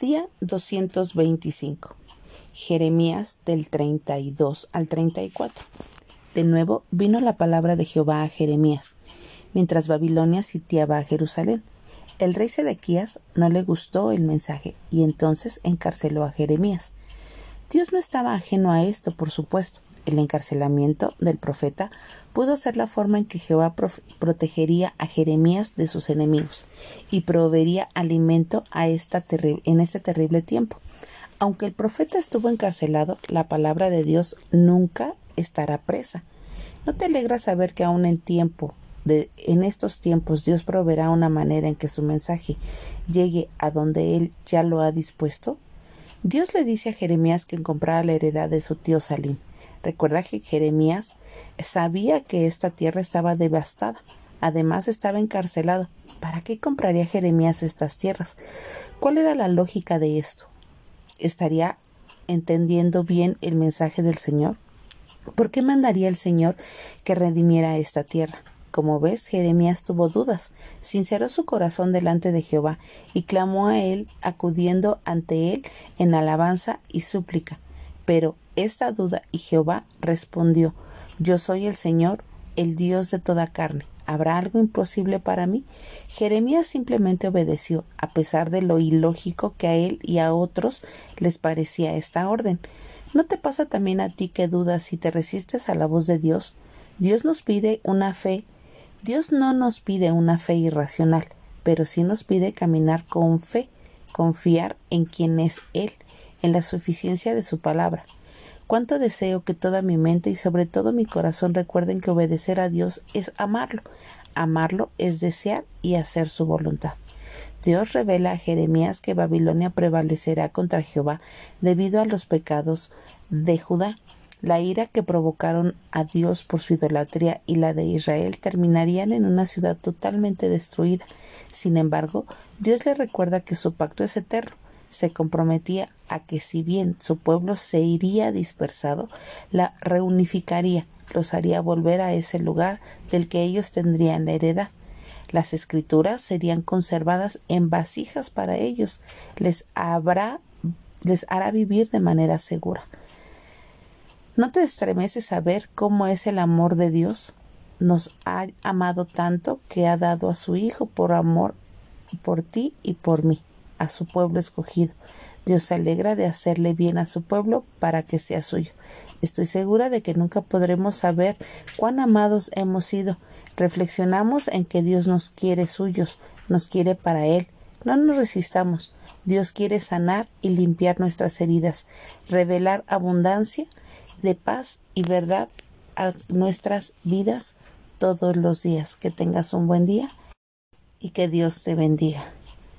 Día 225. Jeremías del 32 al 34. De nuevo vino la palabra de Jehová a Jeremías, mientras Babilonia sitiaba a Jerusalén. El rey Sedequías no le gustó el mensaje y entonces encarceló a Jeremías. Dios no estaba ajeno a esto, por supuesto. El encarcelamiento del profeta pudo ser la forma en que Jehová protegería a Jeremías de sus enemigos y proveería alimento a esta en este terrible tiempo. Aunque el profeta estuvo encarcelado, la palabra de Dios nunca estará presa. ¿No te alegra saber que aún en tiempo de, en estos tiempos Dios proveerá una manera en que su mensaje llegue a donde Él ya lo ha dispuesto? Dios le dice a Jeremías que comprara la heredad de su tío Salim. Recuerda que Jeremías sabía que esta tierra estaba devastada. Además estaba encarcelado. ¿Para qué compraría Jeremías estas tierras? ¿Cuál era la lógica de esto? ¿Estaría entendiendo bien el mensaje del Señor? ¿Por qué mandaría el Señor que redimiera esta tierra? Como ves, Jeremías tuvo dudas, sinceró su corazón delante de Jehová y clamó a él, acudiendo ante él en alabanza y súplica. Pero esta duda y Jehová respondió, Yo soy el Señor, el Dios de toda carne. ¿Habrá algo imposible para mí? Jeremías simplemente obedeció, a pesar de lo ilógico que a él y a otros les parecía esta orden. ¿No te pasa también a ti que dudas si te resistes a la voz de Dios? Dios nos pide una fe. Dios no nos pide una fe irracional, pero sí nos pide caminar con fe, confiar en quien es Él en la suficiencia de su palabra. Cuánto deseo que toda mi mente y sobre todo mi corazón recuerden que obedecer a Dios es amarlo. Amarlo es desear y hacer su voluntad. Dios revela a Jeremías que Babilonia prevalecerá contra Jehová debido a los pecados de Judá. La ira que provocaron a Dios por su idolatría y la de Israel terminarían en una ciudad totalmente destruida. Sin embargo, Dios le recuerda que su pacto es eterno se comprometía a que si bien su pueblo se iría dispersado, la reunificaría, los haría volver a ese lugar del que ellos tendrían la heredad. Las escrituras serían conservadas en vasijas para ellos, les habrá les hará vivir de manera segura. ¿No te estremeces saber cómo es el amor de Dios? Nos ha amado tanto que ha dado a su Hijo por amor por ti y por mí a su pueblo escogido. Dios se alegra de hacerle bien a su pueblo para que sea suyo. Estoy segura de que nunca podremos saber cuán amados hemos sido. Reflexionamos en que Dios nos quiere suyos, nos quiere para Él. No nos resistamos. Dios quiere sanar y limpiar nuestras heridas, revelar abundancia de paz y verdad a nuestras vidas todos los días. Que tengas un buen día y que Dios te bendiga.